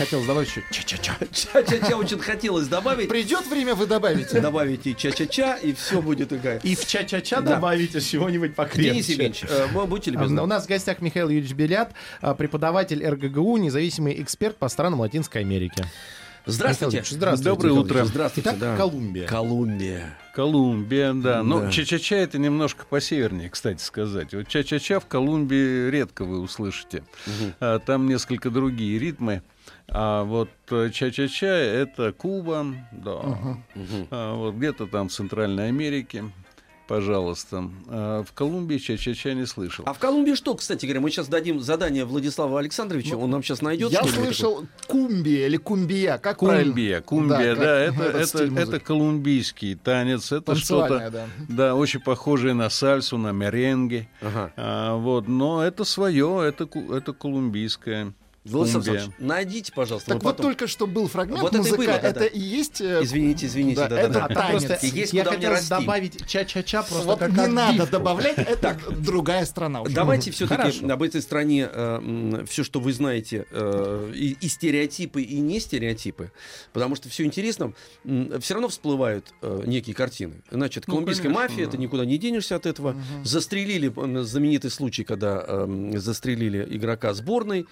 Хотелось добавить еще ча-ча-ча. Ча-ча-ча очень хотелось добавить. Придет время, вы добавите. Добавите ча-ча-ча, и все будет такая. И в ча-ча-ча Да. добавите чего-нибудь покрепче. Денис Евгеньевич, э, вы будьте А, любезны. У нас в гостях Михаил Юрьевич Белят, а, преподаватель РГГУ, независимый эксперт по странам Латинской Америки. Здравствуйте. Михаил здравствуйте. Доброе Михаил утро. Здравствуйте, Итак, да. Колумбия. Колумбия. Колумбия, да. Но Да. ча-ча-ча это немножко посевернее, кстати сказать. Вот ча-ча-ча в Колумбии редко вы услышите. А, Там несколько другие ритмы. А вот э, ча-ча-ча это Куба, да. А вот где-то там в Центральной Америке, пожалуйста. А в Колумбии ча-ча-ча не слышал. А в Колумбии что, кстати говоря, мы сейчас дадим задание Владиславу Александровичу, он нам сейчас найдет. Я слышал кумбия или кумбия. Как Кумбия, кумбия, как да, это, это, это музыки. колумбийский танец, это что-то, да. да, очень похожее на сальсу, на меренге. Ага. А, вот, но это свое, это, это колумбийское. Владислав. Александрович, найдите, пожалуйста. Так вот потом- только что был фрагмент Вот это и музыка, было, да, это да. и есть... э, Извините, извините, да, да, да, это да. танец. Просто есть Я хотел расти. добавить ча-ча-ча просто Вот как не надо отбивку. добавлять, это другая страна. уже. Давайте все-таки об этой стране все, что вы знаете, э, и, и стереотипы, и не стереотипы, потому что все интересно, все равно всплывают э, некие картины. Значит, Ну, колумбийская конечно, мафия, да. ты никуда не денешься от этого. Застрелили, э, знаменитый случай, когда э, застрелили игрока сборной,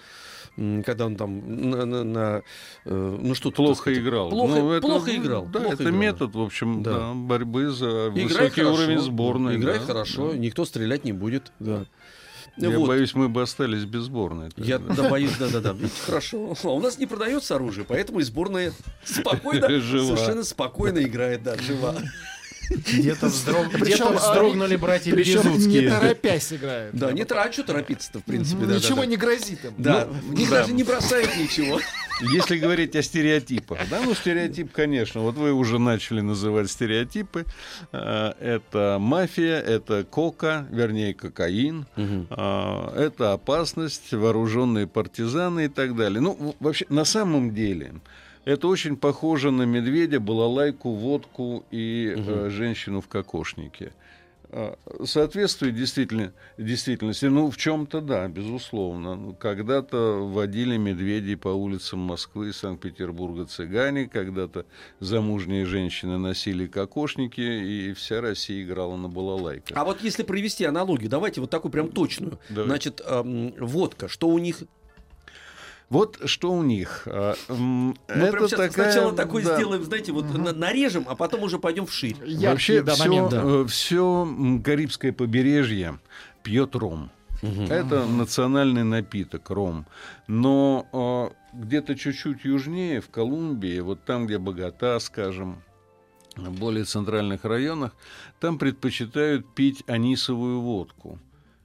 когда он там на, на- на, э, ну что Плохо играл. Плохо, Ну, это, плохо играл. Да, плохо это играл. метод, в общем, Да. да, борьбы за Играет высокий хорошо, уровень сборной. Играет да, хорошо, да. никто стрелять не будет. Да. Я Вот. боюсь, мы бы остались без сборной. Я тогда. да, боюсь, да-да-да. Хорошо. А у нас не продается оружие, поэтому и сборная спокойно, Жива. совершенно спокойно играет, да, жива. Где-то а, вздрогнули братья Березуцкие. не торопясь играют. Да, не трачу торопиться-то, в принципе, да. Ничего не грозит им. Да, Ну, даже не бросают ничего. Если говорить о стереотипах, да, ну стереотип, конечно, вот вы уже начали называть стереотипы. Э, Это мафия, это кока, вернее кокаин, а, это опасность, вооруженные партизаны и так далее. Ну, вообще, на самом деле, это очень похоже на медведя, балалайку, водку и э, женщину в кокошнике. А, Соответствует действительно, действительности. Ну, в чем-то да, безусловно. Ну, Когда-то водили медведей по улицам Москвы и Санкт-Петербурга цыгане, когда-то замужние женщины носили кокошники, и вся Россия играла на балалайках. А вот если провести аналогию, давайте вот такую прям точную. Давай. Значит, эм, водка, что у них... Вот что у них. А, м, Мы прям это сейчас такая, сначала такой да, сделаем, знаете, вот на- нарежем, а потом уже пойдем вширь. Яркий, Вообще да, все, момент, да. все Карибское побережье пьет ром. Это национальный напиток, ром. Но э, где-то чуть-чуть южнее, в Колумбии, вот там, где Богата, скажем, в более центральных районах, там предпочитают пить анисовую водку.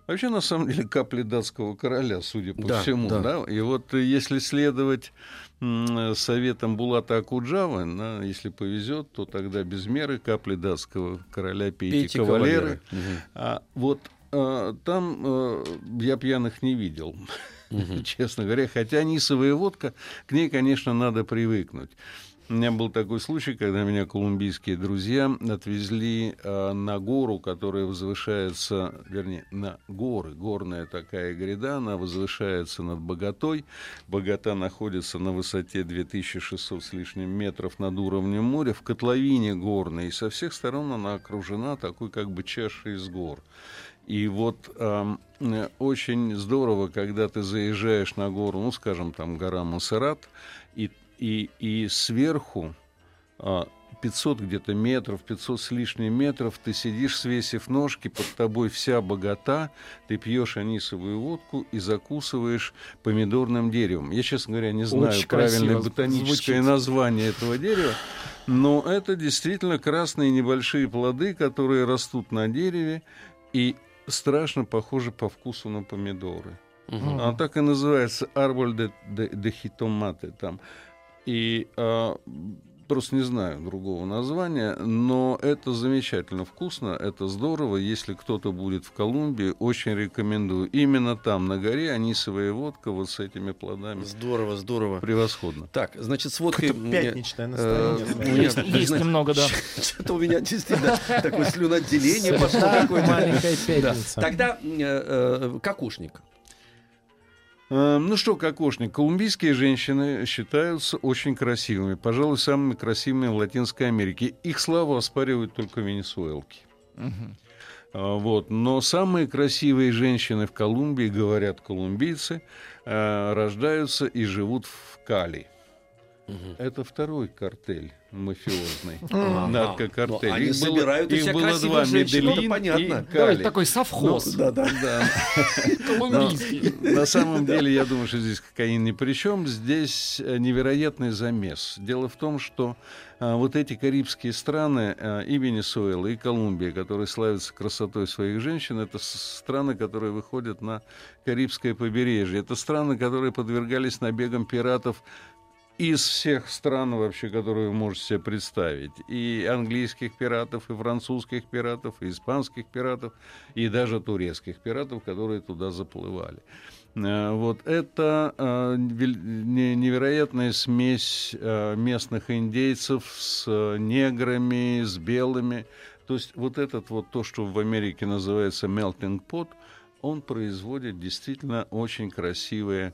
Вообще, на самом деле, капли датского короля, судя по Да, всему. да. Да. И вот э, если следовать м, советам Булата Акуджавы, да, если повезет, то тогда без меры капли датского короля пейте, Пейте кавалеры. кавалеры. А вот э, там э, я пьяных не видел, честно говоря. Хотя анисовая водка, к ней, конечно, надо привыкнуть. У меня был такой случай, когда меня колумбийские друзья отвезли э, на гору, которая возвышается, вернее, на горы. Горная такая гряда, она возвышается над Боготой. Богота находится на высоте 2600 с лишним метров над уровнем моря, в котловине горной. И со всех сторон она окружена такой как бы чашей из гор. И вот э, очень здорово, когда ты заезжаешь на гору, ну, скажем, там гора Мусерат, и, и, и сверху а, 500 где-то метров, 500 с лишним метров, ты сидишь, свесив ножки, под тобой вся богата, ты пьешь анисовую водку и закусываешь помидорным деревом. Я, честно говоря, не знаю Очень правильное ботаническое звучит. название этого дерева, но это действительно красные небольшие плоды, которые растут на дереве и страшно похожи по вкусу на помидоры. Мгм. А так и называется арболь де, де, де хитоматы. Там И а, просто не знаю другого названия, но это замечательно вкусно, это здорово. Если кто-то будет в Колумбии, очень рекомендую. Именно там, на горе, анисовая водка вот с этими плодами. Здорово, здорово. Превосходно. Так, значит, с водкой... Мне, пятничное э, настроение. Есть, немного, да. Что-то у меня действительно такое слюноотделение пошло какое-то. маленькая пятница. Тогда э, э, кокошник. Э, Ну что, кокошник, колумбийские женщины считаются очень красивыми, пожалуй, самыми красивыми в Латинской Америке. Их славу оспаривают только венесуэлки. А, Вот. Но самые красивые женщины в Колумбии, говорят колумбийцы, э, рождаются и живут в Кали. Это второй картель мафиозный, наркокартель. Ну, они Их было- собирают у их себя было два, женщин, это Медельин понятно. и Кали. такой совхоз Да, да. Да. колумбийский. На самом деле, я думаю, что здесь кокаин ни при чем. Здесь э, невероятный замес. Дело в том, что а, вот эти карибские страны, а, и Венесуэла, и Колумбия, которые славятся красотой своих женщин, это страны, которые выходят на Карибское побережье. Это страны, которые подвергались набегам пиратов из всех стран вообще, которые вы можете себе представить. И английских пиратов, и французских пиратов, и испанских пиратов, и даже турецких пиратов, которые туда заплывали. Э, Вот это э, невероятная смесь э, местных индейцев с неграми, с белыми. То есть вот этот вот то, что в Америке называется melting pot, он производит действительно очень красивые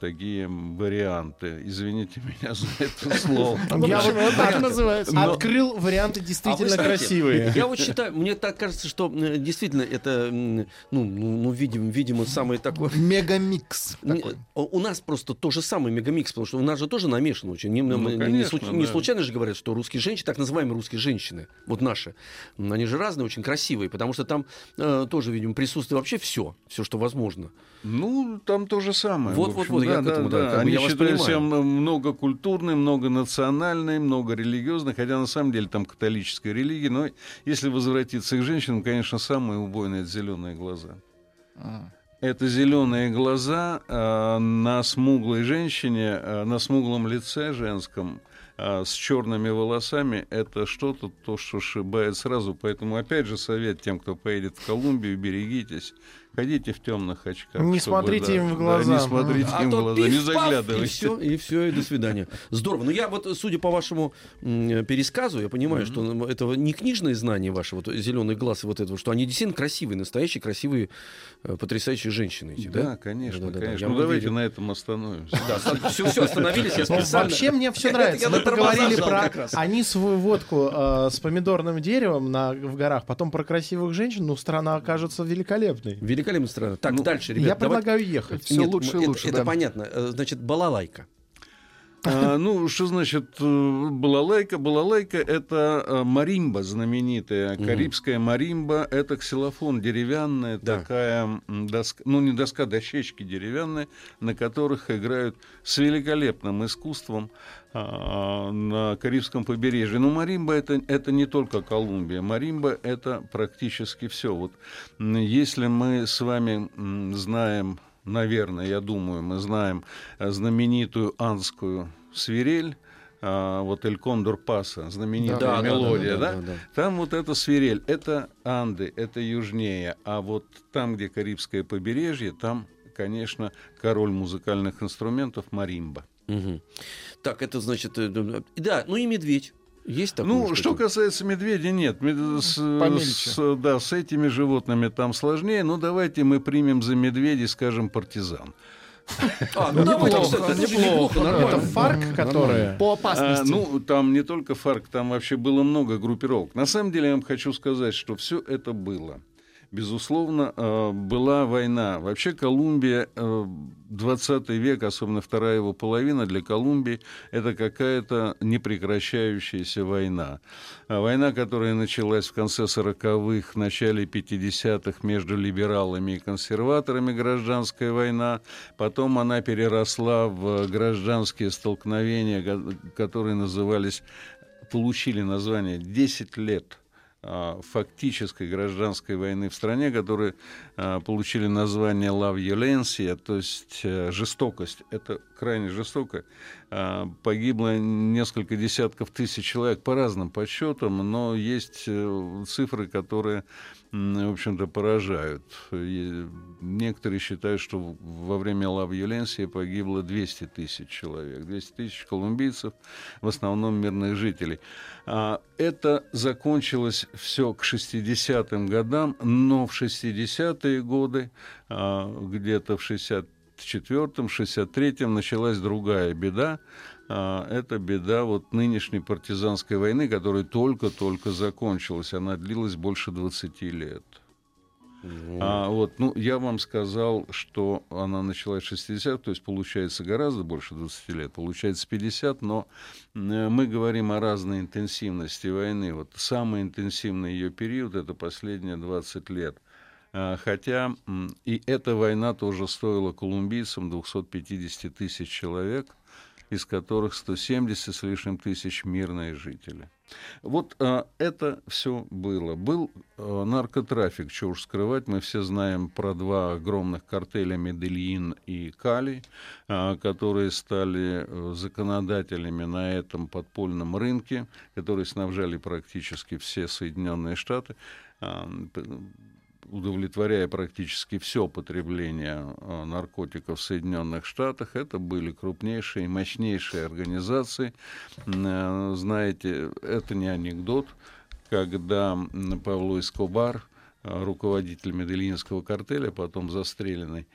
такие варианты. Извините меня за это слово. Я вот так называется? открыл варианты действительно А красивые. Я вот считаю, мне так кажется, что э, действительно это, ну, ну, ну, видим, видимо, самое такое... Мегамикс. Такой. У нас просто то же самое мегамикс, потому что у нас же тоже намешан очень. Не, Ну, не- случайно же говорят, что русские женщины, так называемые русские женщины, вот наши, они же разные, очень красивые, потому что там э, тоже, видимо, присутствует вообще все, все, что возможно. Ну, там то же самое. Вот, в вот, общем, вот, я да, к этому, да, да, да. как Они я вас считают себя понимаю. м- многокультурные, многонациональные, многорелигиозные, хотя на самом деле там католическая религия. Но если возвратиться к женщинам, конечно, самые убойные это зеленые глаза. А. Это зеленые глаза э, на смуглой женщине, э, на смуглом лице женском, э, с черными волосами. Это что-то, то, что шибает сразу. Поэтому, опять же, совет тем, кто поедет в Колумбию, берегитесь. Ходите в темных очках. Не чтобы, смотрите да, им в да, глаза. не смотрите А им в глаза, не заглядывайте. И все, и все, и до свидания. Здорово. Ну, я вот, судя по вашему пересказу, я понимаю, что ну, это не книжные знания ваши, вот зеленый глаз и вот этого, что они действительно красивые, настоящие, красивые, э, потрясающие женщины. Эти, да? Да, конечно, Да-да-да, конечно. я Ну, давайте верю. на этом остановимся. Да, все, все, остановились, я Ну, специально. Вообще мне все нравится. Мы поговорили про раз. анисовую водку э, с помидорным деревом на, в горах, потом про красивых женщин. Ну, страна окажется великолепной. Великолепная страна. Так, Ну, дальше, Я ребят, давайте- предлагаю ехать. Всё лучше и это- лучше, Это да. понятно. Э, Значит, балалайка. А, ну, что значит э, балалайка? Балалайка — это э, маримба знаменитая, карибская маримба. Это ксилофон деревянная, Да. такая доска, ну, не доска, дощечки деревянные, на которых играют с великолепным искусством а, на Карибском побережье. Но маримба это, это не только Колумбия. Маримба — это практически все. Вот если мы с вами знаем наверное, я думаю, мы знаем э, знаменитую анскую свирель, а, вот «Эль Кондор Паса», знаменитая Да, да, да, мелодия, да, да, да, да. Там вот эта свирель, это Анды, это южнее, а вот там, где Карибское побережье, там, конечно, король музыкальных инструментов маримба. Мгм. Так, это значит... э, Да, ну и медведь. Есть такое? Ну, что касается медведя, нет. Мед- С, Помельче. с- да, с этими животными там сложнее. Но давайте мы примем за медведей, скажем, партизан. А, ну Неплохо, неплохо, неплохо, Это фарк, которые... По А, опасности. ну, там не только ФАРК, там вообще было много группировок. На самом деле, я вам хочу сказать, что все это было. Безусловно, э, была война. Вообще Колумбия, э, 20 век, особенно вторая его половина, для Колумбии это какая-то непрекращающаяся война. А Война, которая началась в конце 40-х, в начале 50-х между либералами и консерваторами, гражданская война. Потом она переросла в гражданские столкновения, ко- которые назывались получили название «10 лет фактической гражданской войны в стране, которые а, получили название «la violencia», то есть э, жестокость. Это крайне жестоко. А, Погибло несколько десятков тысяч человек по разным подсчетам, но есть э, цифры, которые, в общем-то, поражают. И Некоторые считают, что во время «la violencia» погибло 200 тысяч человек. 200 тысяч колумбийцев, в основном мирных жителей. А, Это закончилось все к 60-м годам, но в 60-е годы, а, где-то в 64-м, 63-м началась другая беда. А, Это беда вот нынешней партизанской войны, которая только-только закончилась. Она длилась больше 20 лет. А вот, ну, я вам сказал, что она началась в 60 то есть получается гораздо больше 20 лет, получается 50, но э, мы говорим о разной интенсивности войны. Вот самый интенсивный ее период это последние 20 лет. А, Хотя и эта война тоже стоила колумбийцам 250 тысяч человек, из которых 170 с лишним тысяч мирные жители. Вот а, это все было. Был а, наркотрафик, что уж скрывать. Мы все знаем про два огромных картеля Медельин и Кали, а, которые стали э, законодателями на этом подпольном рынке, которые снабжали практически все Соединенные Штаты. А, удовлетворяя практически все потребление э, наркотиков в Соединенных Штатах. Это были крупнейшие и мощнейшие организации. Э, Знаете, это не анекдот, когда Павло Эскобар, э, руководитель Медельинского картеля, потом застреленный,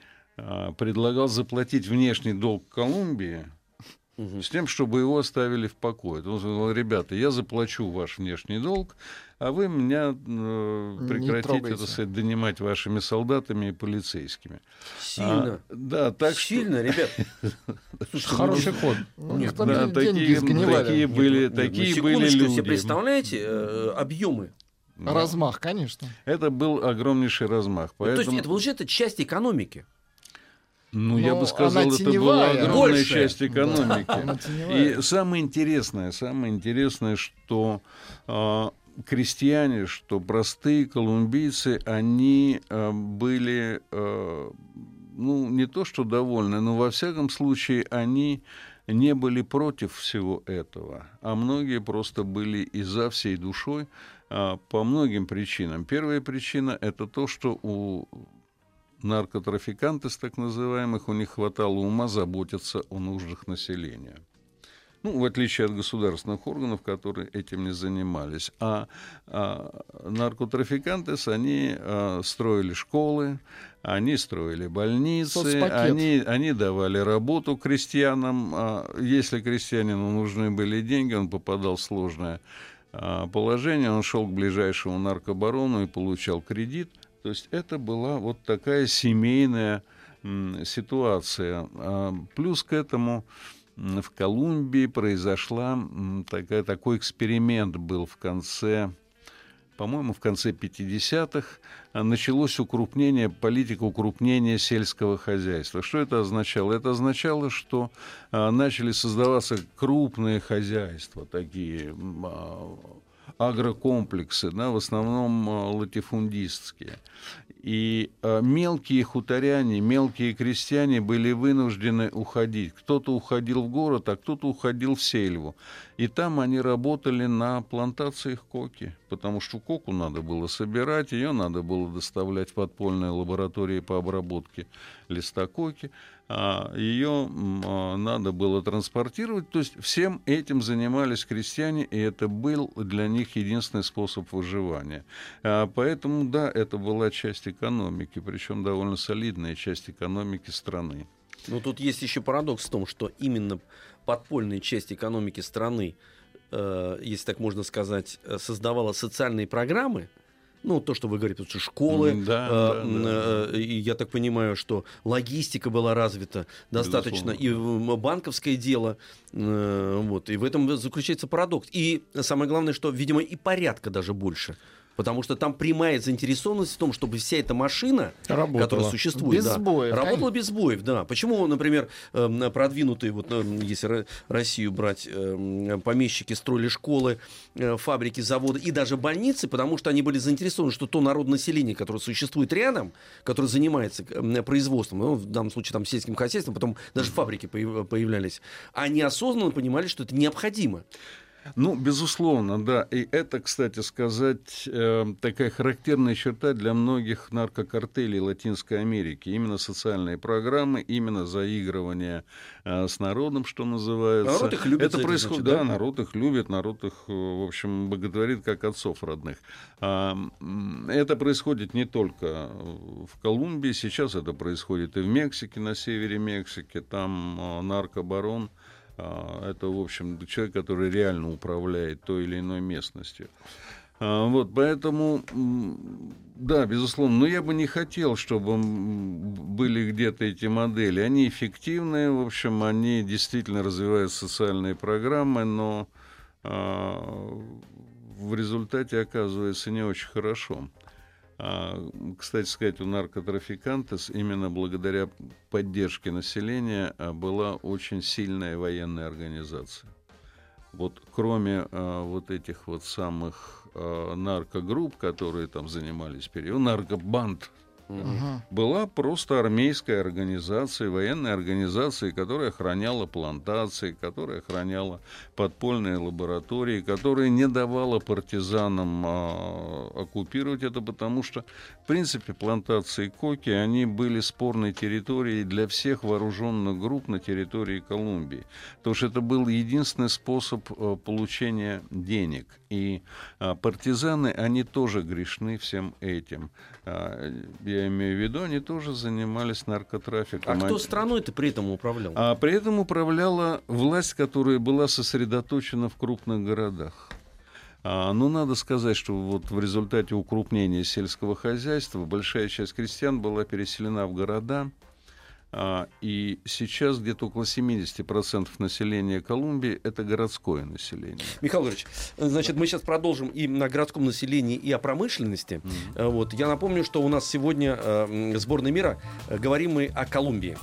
предлагал заплатить внешний долг Колумбии с тем, чтобы его оставили в покое. Он сказал, ребята, я заплачу ваш внешний долг, а вы меня э, прекратите, так сказать, донимать вашими солдатами и полицейскими. Сильно. А, да, так что... Сильно, ребят. Хороший ход. Ну, Нет, Да, деньги такие, были, Нет, ну, такие были люди. себе представляете э, объемы? Да. Размах, конечно. Это был огромнейший размах. Ну, То есть это получается часть экономики. Ну, я бы сказал, это была огромная Большая. часть экономики. И самое интересное, самое интересное, что а, крестьяне, что простые колумбийцы, они а, были, а, ну, не то что довольны, но во всяком случае они не были против всего этого, а многие просто были и за всей душой а, по многим причинам. Первая причина это то, что у наркотрафикантов, так называемых, у них хватало ума заботиться о нуждах населения. Ну, в отличие от государственных органов, которые этим не занимались. А, а наркотрафиканты, они а, строили школы, они строили больницы, Соцпакет. они, они давали работу крестьянам. А если крестьянину нужны были деньги, он попадал в сложное а, положение, он шел к ближайшему наркобарону и получал кредит. То есть это была вот такая семейная ситуация. А, Плюс к этому в Колумбии произошла такая, такой эксперимент был в конце, по-моему, в конце 50-х. а, Началось укрупнение, политика укрупнения сельского хозяйства. Что это означало? Это означало, что а, начали создаваться крупные хозяйства, такие агрокомплексы, да, в основном а, латифундистские. И а, мелкие хуторяне, мелкие крестьяне были вынуждены уходить. Кто-то уходил в город, а кто-то уходил в сельву. И там они работали на плантациях коки, потому что коку надо было собирать, ее надо было доставлять в подпольные лаборатории по обработке листа коки, ее м, а, надо было транспортировать. То есть всем этим занимались крестьяне, и это был для них единственный способ выживания. А, Поэтому, да, это была часть экономики, причем довольно солидная часть экономики страны. Но тут есть еще парадокс в том, что именно подпольная часть экономики страны, э, если так можно сказать, э, создавала социальные программы, ну, то, что вы говорите, потому что школы, да, э, да, да. э, и я так понимаю, что логистика была развита достаточно, и м, банковское дело, э, вот, и в этом заключается парадокс. И самое главное, что, видимо, и порядка даже больше. Потому что там прямая заинтересованность в том, чтобы вся эта машина, Работала. которая существует, Без да, сбоев, работала конечно. без сбоев, да. Почему, например, эм, продвинутые, вот эм, если Ро- Россию брать, эм, помещики строили школы, э, фабрики, заводы и даже больницы, потому что они были заинтересованы, что то народное население, которое существует рядом, которое занимается производством, ну, в данном случае там сельским хозяйством, потом даже фабрики появ- появлялись, они осознанно понимали, что это необходимо. Ну, безусловно, да. И это, кстати сказать, э, такая характерная черта для многих наркокартелей Латинской Америки. Именно социальные программы, именно заигрывание э, с народом, что называется. Народ их любит Это происходит, значит, да, да? народ их любит, народ их, э, в общем, боготворит как отцов родных. А, Это происходит не только в Колумбии, сейчас это происходит и в Мексике, на севере Мексики, там наркобарон. А, Это, в общем, человек, который реально управляет той или иной местностью. А, Вот, поэтому, да, безусловно, но я бы не хотел, чтобы были где-то эти модели. Они эффективные, в общем, они действительно развивают социальные программы, но а, в результате оказывается не очень хорошо. А, Кстати сказать, у наркотрафикантов именно благодаря поддержке населения а, была очень сильная военная организация. Вот кроме а, вот этих вот самых а, наркогрупп, которые там занимались период, наркобанд, Мгм. была просто армейская организация, военная организация, которая охраняла плантации, которая охраняла подпольные лаборатории, которая не давала партизанам а, оккупировать это, потому что, в принципе, плантации коки, они были спорной территорией для всех вооруженных групп на территории Колумбии. Потому что это был единственный способ а, получения денег. И а, партизаны, они тоже грешны всем этим. А, Я имею в виду, они тоже занимались наркотрафиком. А кто страной-то при этом управлял? а при этом управляла власть, которая была сосредоточена в крупных городах. А, ну, надо сказать, что вот в результате укрупнения сельского хозяйства большая часть крестьян была переселена в города. А, и сейчас где-то около 70% населения Колумбии это городское население. Михаил Ильич, значит, мы сейчас продолжим и на городском населении, и о промышленности. Э, Вот. Я напомню, что у нас сегодня э, сборная мира. Э, Говорим мы о Колумбии.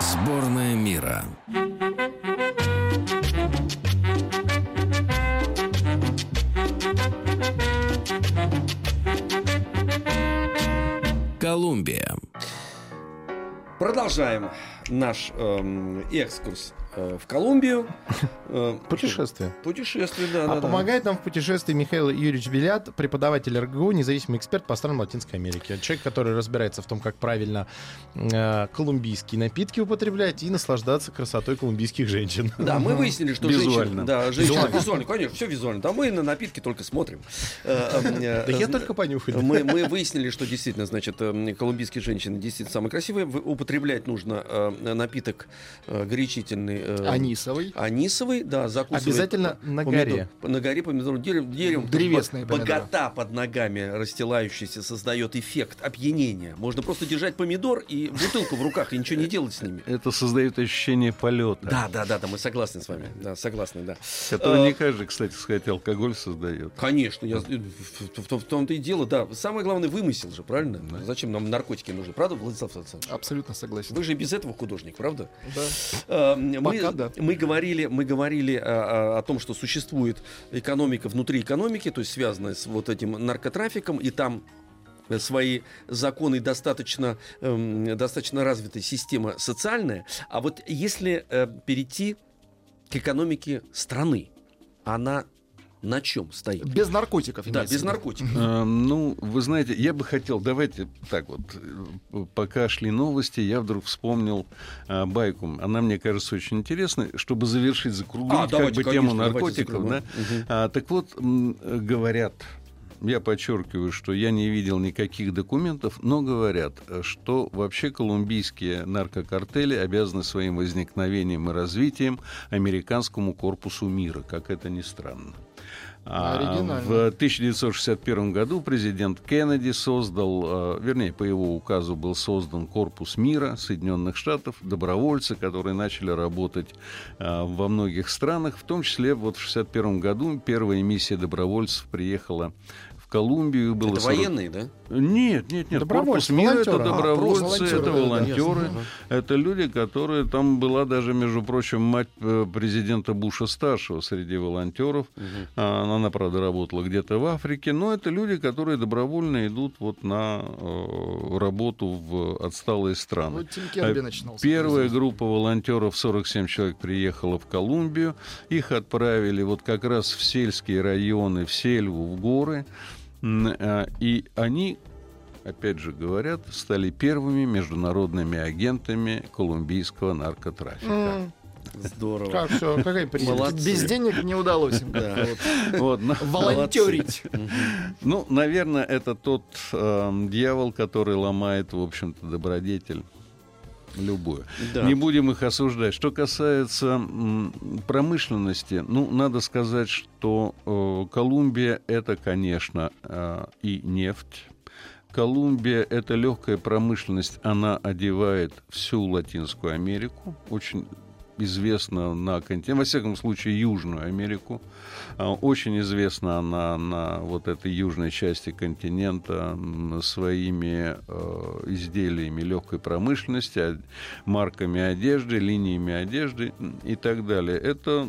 Сборная мира. Колумбия. Продолжаем наш эм, экскурс в Колумбию. Э, Путешествие. Путешествие, да. А да, да. помогает нам в путешествии Михаил Юрьевич Белят, преподаватель РГУ, независимый эксперт по странам Латинской Америки. Человек, который разбирается в том, как правильно э, колумбийские напитки употреблять и наслаждаться красотой колумбийских женщин. Да, мы выяснили, что Визуально. женщины... Да, женщины, Визуально. визуально. конечно, все визуально. Да мы на напитки только смотрим. Э, э, Да я э, только понюхать. Мы, мы выяснили, что действительно, значит, э, колумбийские женщины действительно самые красивые. Употреблять нужно э, напиток э, горячительный. Э, Анисовый. Анисовый, да, закусывать. Обязательно на помидор- горе. На горе помидор деревом. деревом Древесные Бо- помидоры. Богата под ногами расстилающаяся создает эффект опьянения. Можно просто держать помидор и бутылку в руках и ничего не делать с ними. Это создает ощущение полета, Да, да, да, да, мы согласны с вами. Да, согласны, да. который Э, не каждый, кстати сказать, алкоголь создает. Конечно, я, в, в- том-то и дело, да. Самое главное, вымысел же, правильно? Зачем нам наркотики нужны, правда, Владислав Александрович? Абсолютно согласен. Вы же без этого художник, правда? Да. Э, Мы, Пока да. мы говорили, мы говорили а, а, о том, что существует экономика внутри экономики, то есть связанная с вот этим наркотрафиком, и там э, свои законы достаточно, эм, достаточно развитая система социальная. А вот если э, перейти к экономике страны, она на чем стоит? Без наркотиков. Да, без виду. наркотиков. А, Ну, вы знаете, я бы хотел, давайте так вот, э, пока шли новости, я вдруг вспомнил а, байку. Она мне кажется очень интересной, чтобы завершить, закруглить А, как давайте, бы тему конечно, давайте наркотиков. Да? Мгм. А, так вот, говорят, я подчеркиваю, что я не видел никаких документов, но говорят, что вообще колумбийские наркокартели обязаны своим возникновением и развитием американскому корпусу мира, как это ни странно. А. В 1961 году президент Кеннеди создал, э, вернее, по его указу был создан Корпус мира Соединенных Штатов, добровольцы, которые начали работать э, во многих странах, в том числе вот в 1961 году первая миссия добровольцев приехала в Колумбию. Было Это 40 военные, да? Нет, нет, нет. Добровольцы, Корпус мира это волонтеры. А, добровольцы, просто волонтеры, это да, да, волонтеры. ясно. Это люди, которые там была даже, между прочим, мать э, президента Буша старшего среди волонтеров. А, Она, правда, работала где-то в Африке, но это люди, которые добровольно идут вот на э, работу в отсталые страны. Вот А начинался. Первая группа волонтеров, 47 человек, приехала в Колумбию. Их отправили вот как раз в сельские районы, в сельву, в горы. А, И они, опять же говорят, стали первыми международными агентами колумбийского наркотрафика. М, Здорово. Как все, какая прелесть. Молодцы. Без денег не удалось им Да. вот Вот, на- волонтерить. Ну, наверное, это тот эм, дьявол, который ломает, в общем-то, добродетель любую. Да. Не будем их осуждать. Что касается промышленности, ну, надо сказать, что э, Колумбия это, конечно, э, и нефть. Колумбия это легкая промышленность, она одевает всю Латинскую Америку, очень известна на континенте, во всяком случае Южную Америку. А, Очень известна она на вот этой южной части континента своими э, изделиями легкой промышленности, а- марками одежды, линиями одежды и так далее. Это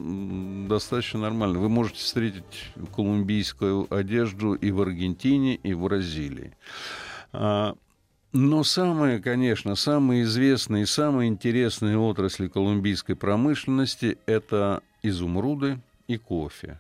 достаточно нормально. Вы можете встретить колумбийскую одежду и в Аргентине, и в Бразилии. Но самые, конечно, самые известные и самые интересные отрасли колумбийской промышленности – это изумруды и кофе.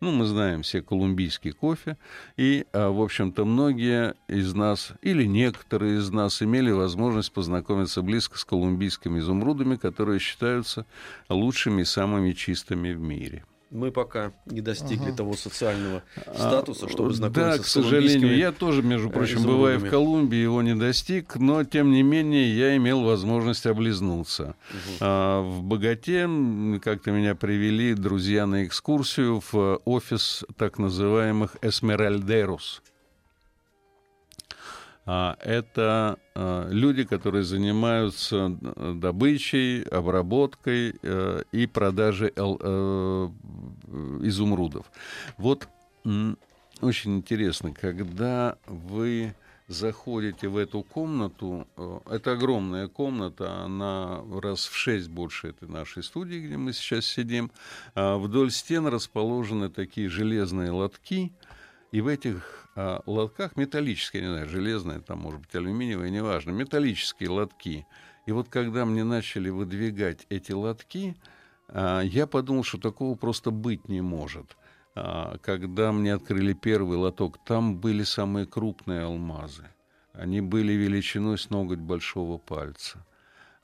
Ну, мы знаем все колумбийский кофе, и, а, в общем-то, многие из нас, или некоторые из нас, имели возможность познакомиться близко с колумбийскими изумрудами, которые считаются лучшими и самыми чистыми в мире. Мы пока не достигли Ага. того социального А, статуса, чтобы Да, знакомиться к с сожалению, я тоже, между э, прочим, бывая в изумрудами. Колумбии, его не достиг, но, тем не менее, я имел возможность облизнуться. А, в Богате как-то меня привели друзья на экскурсию в офис так называемых «эсмеральдерус». А, Это а, люди, которые занимаются э, добычей, обработкой э, и продажей э, изумрудов. Вот очень интересно, когда вы заходите в эту комнату, это огромная комната, она раз в шесть больше этой нашей студии, где мы сейчас сидим. А Вдоль стен расположены такие железные лотки, и в этих а, лотках металлические, не знаю, железные, там, может быть, алюминиевые, неважно, металлические лотки. И вот когда мне начали выдвигать эти лотки, а, я подумал, что такого просто быть не может. А, Когда мне открыли первый лоток, там были самые крупные алмазы. Они были величиной с ноготь большого пальца.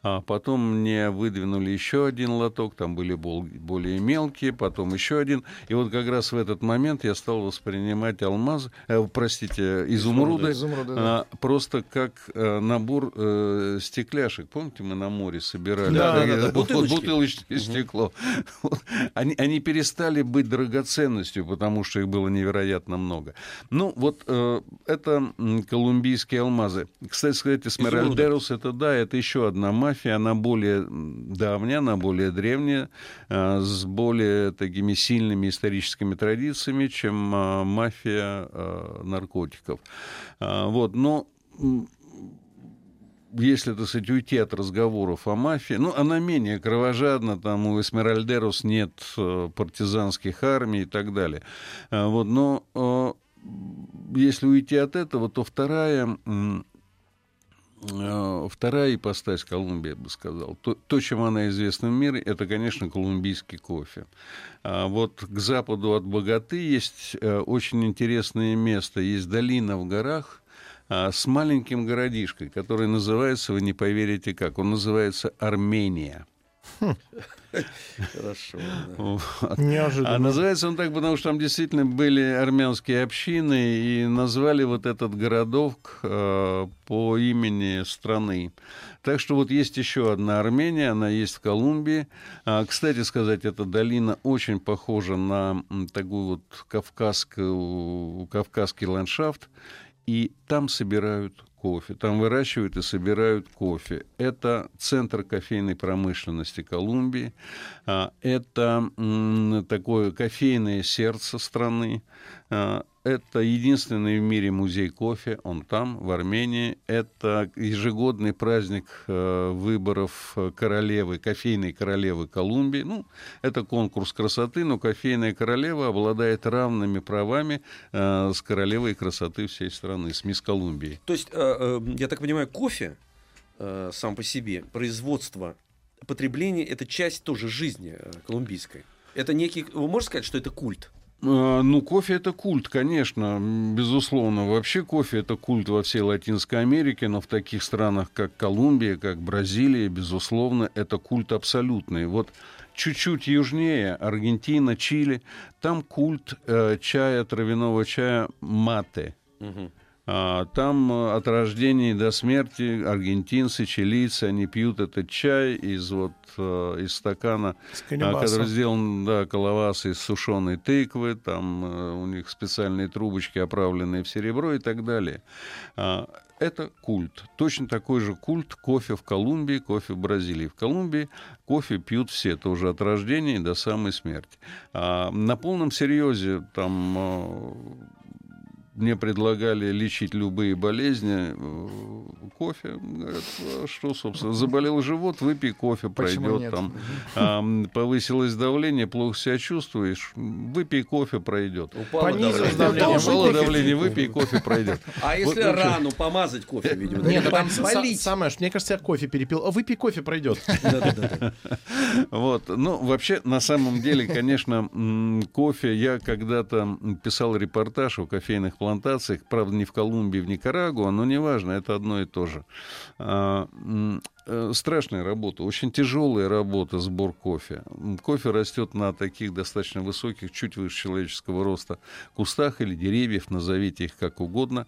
А потом мне выдвинули еще один лоток, там были бол- более мелкие, потом еще один. И вот как раз в этот момент я стал воспринимать алмазы, э, простите, изумруды, Изумруды, да. а, просто как э, набор э, стекляшек. Помните, мы на море собирали? Да, такие- да, да, вот бутылочки. бутылочное стекло. Вот. Они, они перестали быть драгоценностью, потому что их было невероятно много. Ну, вот э, это колумбийские алмазы. Кстати сказать, Эсмеральдерус, это да, это еще одна мафия, она более давняя, она более древняя, э, с более такими сильными историческими традициями, чем э, мафия э, наркотиков. Вот, но если, так сказать, уйти от разговоров о мафии, ну, она менее кровожадна, там у Эсмеральдерус нет партизанских армий и так далее. Вот, но если уйти от этого, то вторая, вторая ипостась Колумбии, я бы сказал, то, то, чем она известна в мире, это, конечно, колумбийский кофе. А вот к западу от Богаты есть э, очень интересное место, есть долина в горах, а, с маленьким городишкой, который называется, вы не поверите как, он называется Армения. Хорошо. да. Вот. А Неожиданно. называется он так, потому что там действительно были армянские общины, и назвали вот этот городок э, по имени страны. Так что вот есть еще одна Армения, она есть в Колумбии. А, кстати сказать, эта долина очень похожа на такую вот кавказскую, кавказский ландшафт, и там собирают кофе, там выращивают и собирают кофе. Это центр кофейной промышленности Колумбии, А, это такое кофейное сердце страны, А, это единственный в мире музей кофе, он там, в Армении. Это ежегодный праздник э, выборов э, королевы, кофейной королевы Колумбии. Ну, это конкурс красоты, но кофейная королева обладает равными правами э, с королевой красоты всей страны, с мисс Колумбией. То есть, я так понимаю, кофе сам по себе, производство, потребление это часть тоже жизни колумбийской. Это некий, вы можете сказать, что это культ? А, Ну, кофе это культ, конечно, безусловно. Вообще кофе это культ во всей Латинской Америке, но в таких странах, как Колумбия, как Бразилия, безусловно, это культ абсолютный. Вот чуть-чуть южнее, Аргентина, Чили, там культ э, чая, травяного чая мате. Мгм. А, Там э, от рождения до смерти аргентинцы, чилийцы, они пьют этот чай из вот э, из стакана, а, который сделан, да, коловас из сушеной тыквы, там э, у них специальные трубочки, оправленные в серебро и так далее. А, Это культ. Точно такой же культ кофе в Колумбии, кофе в Бразилии. В Колумбии кофе пьют все, тоже от рождения до самой смерти. На полном серьезе там мне предлагали лечить любые болезни э, кофе. Говорят, «А что, собственно, заболел живот, выпей кофе, пройдет там. А, повысилось давление, плохо себя чувствуешь, выпей кофе, пройдет. Упало Понизилось давление. давление. Упало выпей давление, кофе. выпей кофе, пройдет. А если Вот, общем, рану помазать кофе, видимо? Нет, да, там полить. са- самое, что, мне кажется, я кофе перепил. А выпей кофе, пройдет. Вот. Ну, вообще, на самом деле, конечно, кофе... Я когда-то писал репортаж о кофейных плантациях, правда, не в Колумбии, в Никарагуа, но неважно, это одно и то же. А, э, Страшная работа, очень тяжелая работа, сбор кофе. Кофе растет на таких достаточно высоких, чуть выше человеческого роста кустах или деревьев, назовите их как угодно.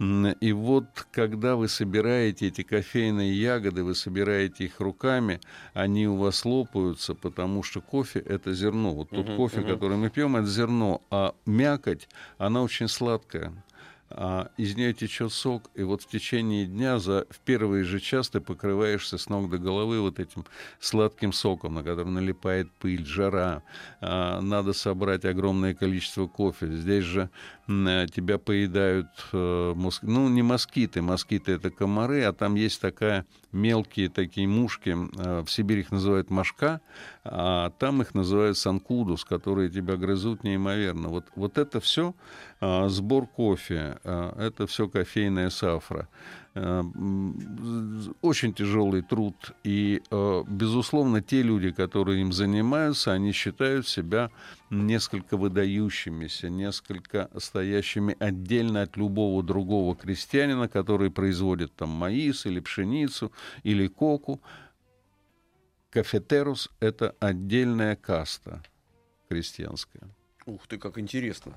И вот, когда вы собираете эти кофейные ягоды, вы собираете их руками, они у вас лопаются, потому что кофе — это зерно. Вот тот Мгм, кофе, мгм. который мы пьем, это зерно, а мякоть, она очень сладкая. А из нее течет сок, и вот в течение дня за, в первый же час ты покрываешься с ног до головы вот этим сладким соком, на который налипает пыль, жара. А, надо собрать огромное количество кофе. Здесь же э, тебя поедают, э, мос- ну, не москиты, москиты это комары, а там есть такая мелкие такие мушки, э, в Сибири их называют мошка, а там их называют санкудус, которые тебя грызут неимоверно. Вот, вот это все сбор кофе, а, это все кофейная сафра. З- Очень тяжелый труд. И, э, безусловно, те люди, которые им занимаются, они считают себя несколько выдающимися, несколько стоящими отдельно от любого другого крестьянина, который производит там маис или пшеницу или коку. Кафетерус — это отдельная каста крестьянская. Ух ты, как интересно.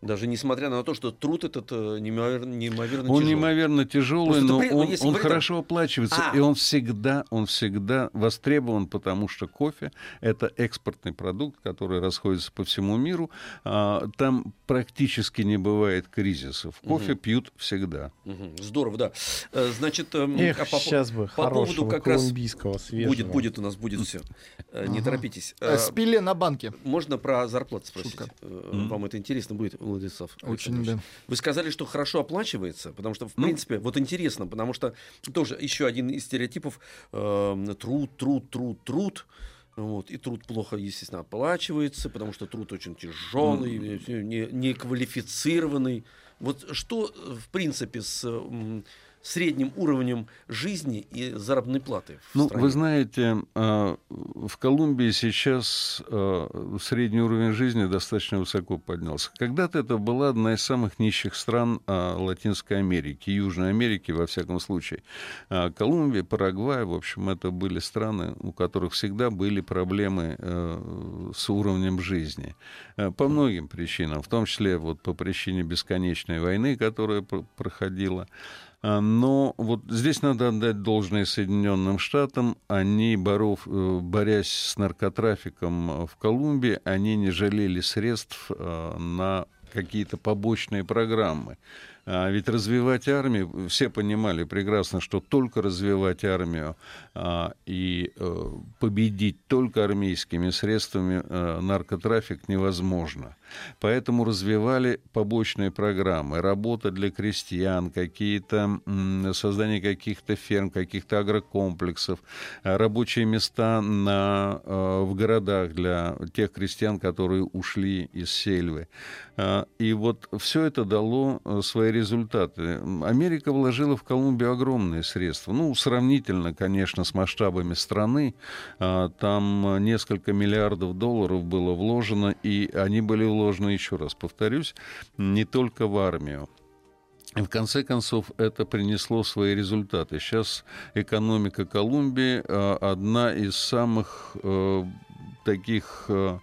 Даже несмотря на то, что труд этот э, неимоверно, неимоверно Он тяжелый. неимоверно тяжелый, Просто но при- он, если он там- хорошо оплачивается, А. и он всегда, он всегда востребован, потому что кофе это экспортный продукт, который расходится по всему миру. А, там практически не бывает кризисов. Кофе пьют всегда. Мгм, Здорово, да. Э, Значит, эм, Эх, а по сейчас бы по поводу как раз колумбийского, свежего. будет, будет у нас будет все. Не Ага. торопитесь. Э, Э, Спиле на банке. Можно про зарплату спросить? Э. Вам это интересно будет, Владислав? Очень, да. Вы сказали, что хорошо оплачивается, потому что, в Ну. принципе, вот интересно, потому что тоже еще один из стереотипов э, труд, труд, труд, труд. Вот, и труд плохо, естественно, оплачивается, потому что труд очень тяжелый, не, неквалифицированный. Вот что, э, в принципе, с средним уровнем жизни и заработной платы? Ну, стране? вы знаете, э, в Колумбии сейчас э, средний уровень жизни достаточно высоко поднялся. Когда-то это была одна из самых нищих стран э, Латинской Америки, Южной Америки, во всяком случае. А Колумбия, Парагвай, в общем, это были страны, у которых всегда были проблемы с уровнем жизни. По многим причинам, в том числе вот по причине бесконечной войны, которая проходила. А, но вот здесь надо отдать должное Соединенным Штатам. Они, боров, э, борясь с наркотрафиком в Колумбии, они не жалели средств э, на какие-то побочные программы. А ведь развивать армию, все понимали прекрасно, что только развивать армию а, и э, победить только армейскими средствами э, наркотрафик невозможно. Поэтому развивали побочные программы, работа для крестьян, какие-то создание каких-то ферм, каких-то агрокомплексов, рабочие места на, э, в городах для тех крестьян, которые ушли из сельвы. И вот все это дало свои результаты. Америка вложила в Колумбию огромные средства. Ну, сравнительно, конечно, с масштабами страны. А, там несколько миллиардов долларов было вложено, и они были вложены, еще раз повторюсь, не только в армию. В конце концов это принесло свои результаты. Сейчас экономика Колумбии а, одна из самых э, таких, э,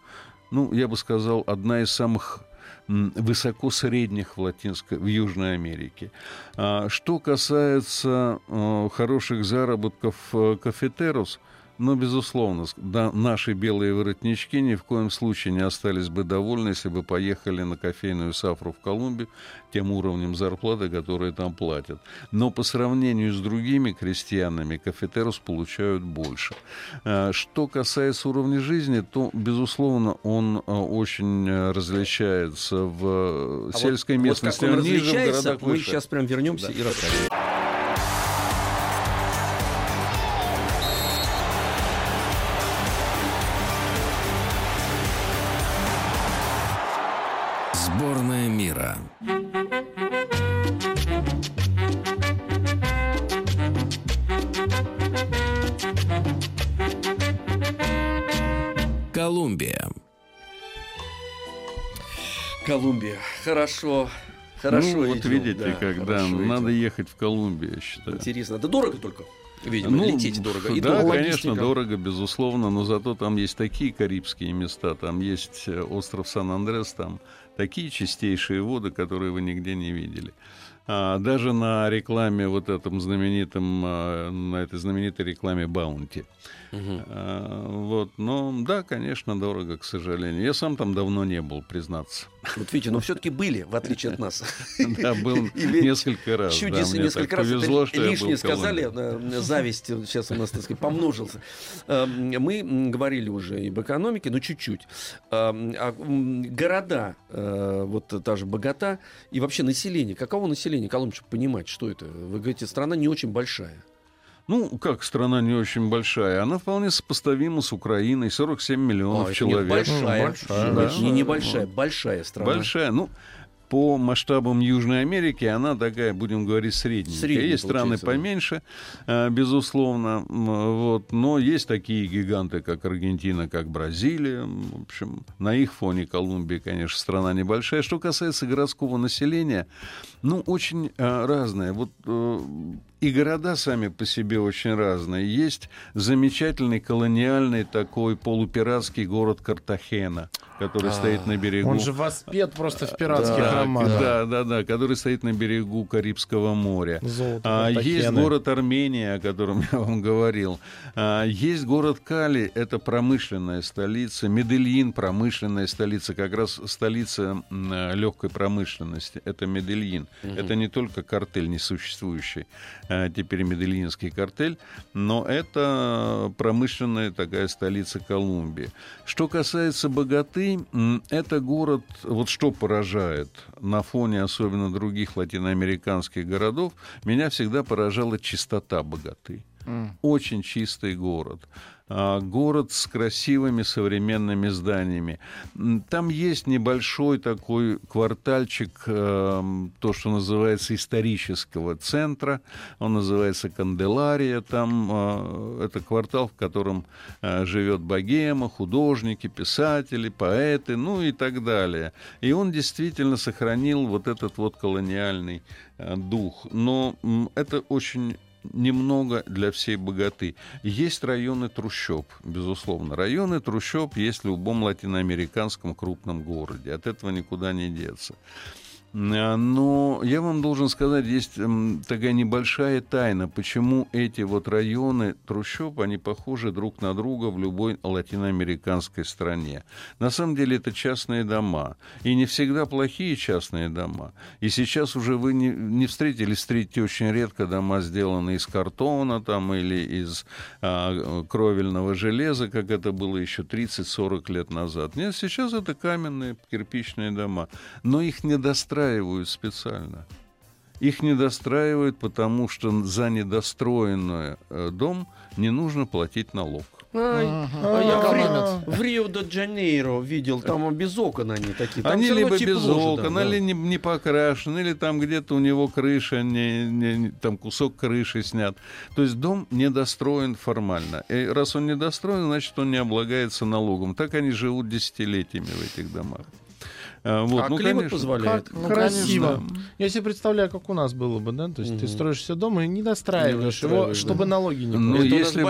ну, я бы сказал, одна из самых высоко средних в, Латинской, в Южной Америке. А, что касается э, хороших заработков э, кафетерус – но, безусловно, да, наши белые воротнички ни в коем случае не остались бы довольны, если бы поехали на кофейную сафру в Колумбию тем уровнем зарплаты, которые там платят. Но по сравнению с другими крестьянами, кафетерус получают больше. А, что касается уровня жизни, то, безусловно, он а, очень различается в а сельской вот, местности. Вот как он различается, мы выше. сейчас прям вернемся да. и расскажем. Хорошо. Хорошо. Ну, вот видите, да, когда надо идем. ехать в Колумбию, я считаю. Интересно. Это дорого только? Видимо, ну, лететь дорого. И да, дорого. конечно, дорого, безусловно, но зато там есть такие карибские места, там есть э, остров Сан-Андрес, там такие чистейшие воды, которые вы нигде не видели. А, даже на рекламе вот этом знаменитом, а, на этой знаменитой рекламе Баунти. Угу. Вот, но да, конечно, дорого, к сожалению. Я сам там давно не был, признаться. Вот видите, но все-таки были, в отличие от нас. Да, был несколько раз. Чудесно несколько раз. Повезло, что лишнее сказали, зависть сейчас у нас, так сказать, помножился. Мы говорили уже и об экономике, но чуть-чуть. Города, вот та же Богата, и вообще население, каково население населения Колумбии, чтобы понимать, что это? Вы говорите, страна не очень большая. Ну, как страна не очень большая, она вполне сопоставима с Украиной, 47 миллионов а, человек. большая, ну, большая, да. не небольшая, большая страна. Большая, ну, по масштабам Южной Америки она такая, будем говорить, средненькая. Средний, есть страны поменьше, да. безусловно, вот, но есть такие гиганты, как Аргентина, как Бразилия. В общем, на их фоне Колумбия, конечно, страна небольшая. Что касается городского населения, ну, очень э, разное. Вот э, и города сами по себе очень разные. Есть замечательный колониальный такой полупиратский город Картахена, который а, стоит на берегу. Он же воспет просто в пиратских да, романах. Да, да, да, который стоит на берегу Карибского моря. а, есть город Армения, о котором я вам говорил. А, есть город Кали, это промышленная столица. Медельин промышленная столица, как раз столица легкой промышленности. Это Медельин. Угу. Это не только картель несуществующий Э, теперь Медельинский картель, но это промышленная такая столица Колумбии. Что касается Богаты, это город, вот что поражает на фоне особенно других латиноамериканских городов, меня всегда поражала чистота Богаты. Очень чистый город. А, город с красивыми современными зданиями. Там есть небольшой такой квартальчик, эм, то, что называется исторического центра. Он называется Канделария. Там э, это квартал, в котором э, живет богема, художники, писатели, поэты, ну и так далее. И он действительно сохранил вот этот вот колониальный дух. Но это очень немного для всей богаты. Есть районы трущоб, безусловно. Районы трущоб есть в любом латиноамериканском крупном городе. От этого никуда не деться. А, Но я вам должен сказать, есть м, такая небольшая тайна, почему эти вот районы трущоб, они похожи друг на друга в любой латиноамериканской стране. На самом деле это частные дома. И не всегда плохие частные дома. И сейчас уже вы не, не встретились, встретите очень редко дома, сделанные из картона там, или из а, кровельного железа, как это было еще 30-40 лет назад. Нет, сейчас это каменные кирпичные дома. Но их не достраивают специально. Их не достраивают, потому что за недостроенный э, дом не нужно платить налог. Ай, Ага. а я в, Рио-де-Джанейро видел, там без окон они такие. Там Они либо тепло без же, окон, да. или не, не покрашены, или там где-то у него крыша, не, не- не- там кусок крыши снят. То есть дом недостроен формально. И раз он недостроен, значит, он не облагается налогом. Так они живут десятилетиями в этих домах. А, вот, А ну, климат конечно. позволяет. Как Ну, красиво. конечно. Я себе представляю, как у нас было бы, да? То есть ты Мгм. строишь себе дом и не достраиваешь Не его, достраиваешь, чтобы да. налоги не Ну, платить. Это у нас если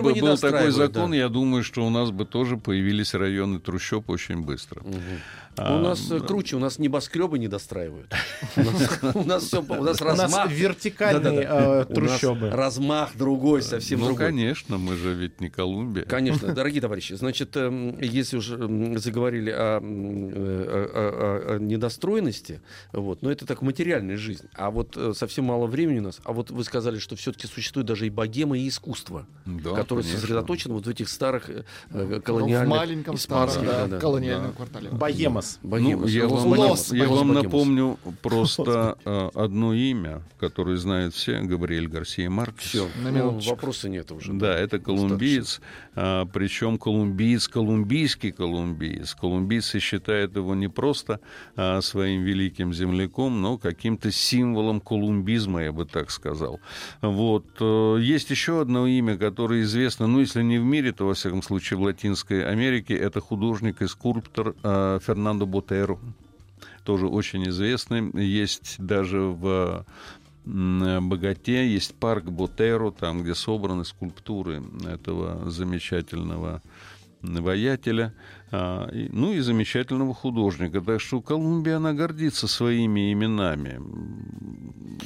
бы у нас бы был такой закон, да. я думаю, что у нас бы тоже появились районы трущоб очень быстро. Мгм. У нас э, да. круче, у нас небоскребы не достраивают. У нас- все, у нас размах. вертикальные э, трущобы. размах другой, совсем ну, другой. конечно, мы же ведь не Колумбия. Конечно, дорогие товарищи, значит, эм, если уже заговорили о, э, недостроенности, вот, но это так материальная жизнь. А вот э, совсем мало времени у нас. А вот вы сказали, что все-таки существует даже и богема, и искусство, которое сосредоточено вот в этих старых э, э, Ну, В колониальных маленьком старом колониальном квартале. Богемос. Ну, я Лос вам, Богемос. я Лос вам напомню просто э, одно имя, которое знают все, Габриэль Гарсия Маркес. Все, На ну, вопроса нет уже. Да, это колумбиец, причем колумбиец, колумбийский колумбиец. Колумбийцы считают его не просто а, своим великим земляком, но каким-то символом колумбизма, я бы так сказал. Вот. э, Есть еще одно имя, которое известно, ну, если не в мире, то, во всяком случае, в Латинской Америке, это художник и скульптор а, Фернандо Ботеро тоже очень известный. Есть даже в Богате есть парк Ботеро, там, где собраны скульптуры этого замечательного воятеля, а, ну и замечательного художника. Так что Колумбия, она гордится своими именами.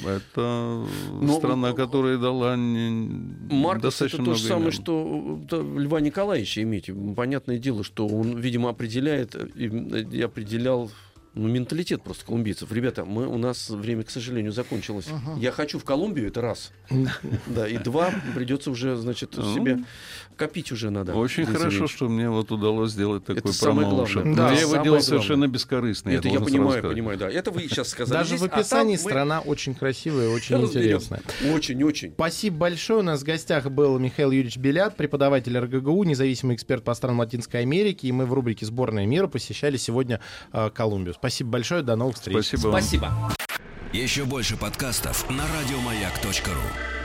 Это Но- страна, которая дала Маркс достаточно это то же самое, имен. что э, Льва Николаевича иметь. Понятное дело, что он, видимо, определяет э, э, и определял ну, менталитет просто колумбийцев. Ребята, мы, у нас время, к сожалению, закончилось. Ага. Я хочу в Колумбию, это раз. Да, и два, придется уже, значит, Ну, себе копить уже надо. Очень хорошо, что мне вот удалось сделать такой промоушен. главное. Да, я его самое делал главное. совершенно бескорыстно. Это я понимаю, понимаю, да. Это вы сейчас сказали. Даже в а описании страна очень красивая и очень интересная. Очень-очень. Спасибо большое. У нас в гостях был Михаил Юрьевич Белят, преподаватель РГГУ, независимый эксперт по странам Латинской Америки. И мы в рубрике «Сборная мира» посещали сегодня э, Колумбию. Спасибо большое. До новых встреч. Спасибо вам. Спасибо. Еще больше подкастов на радиомаяк.ру.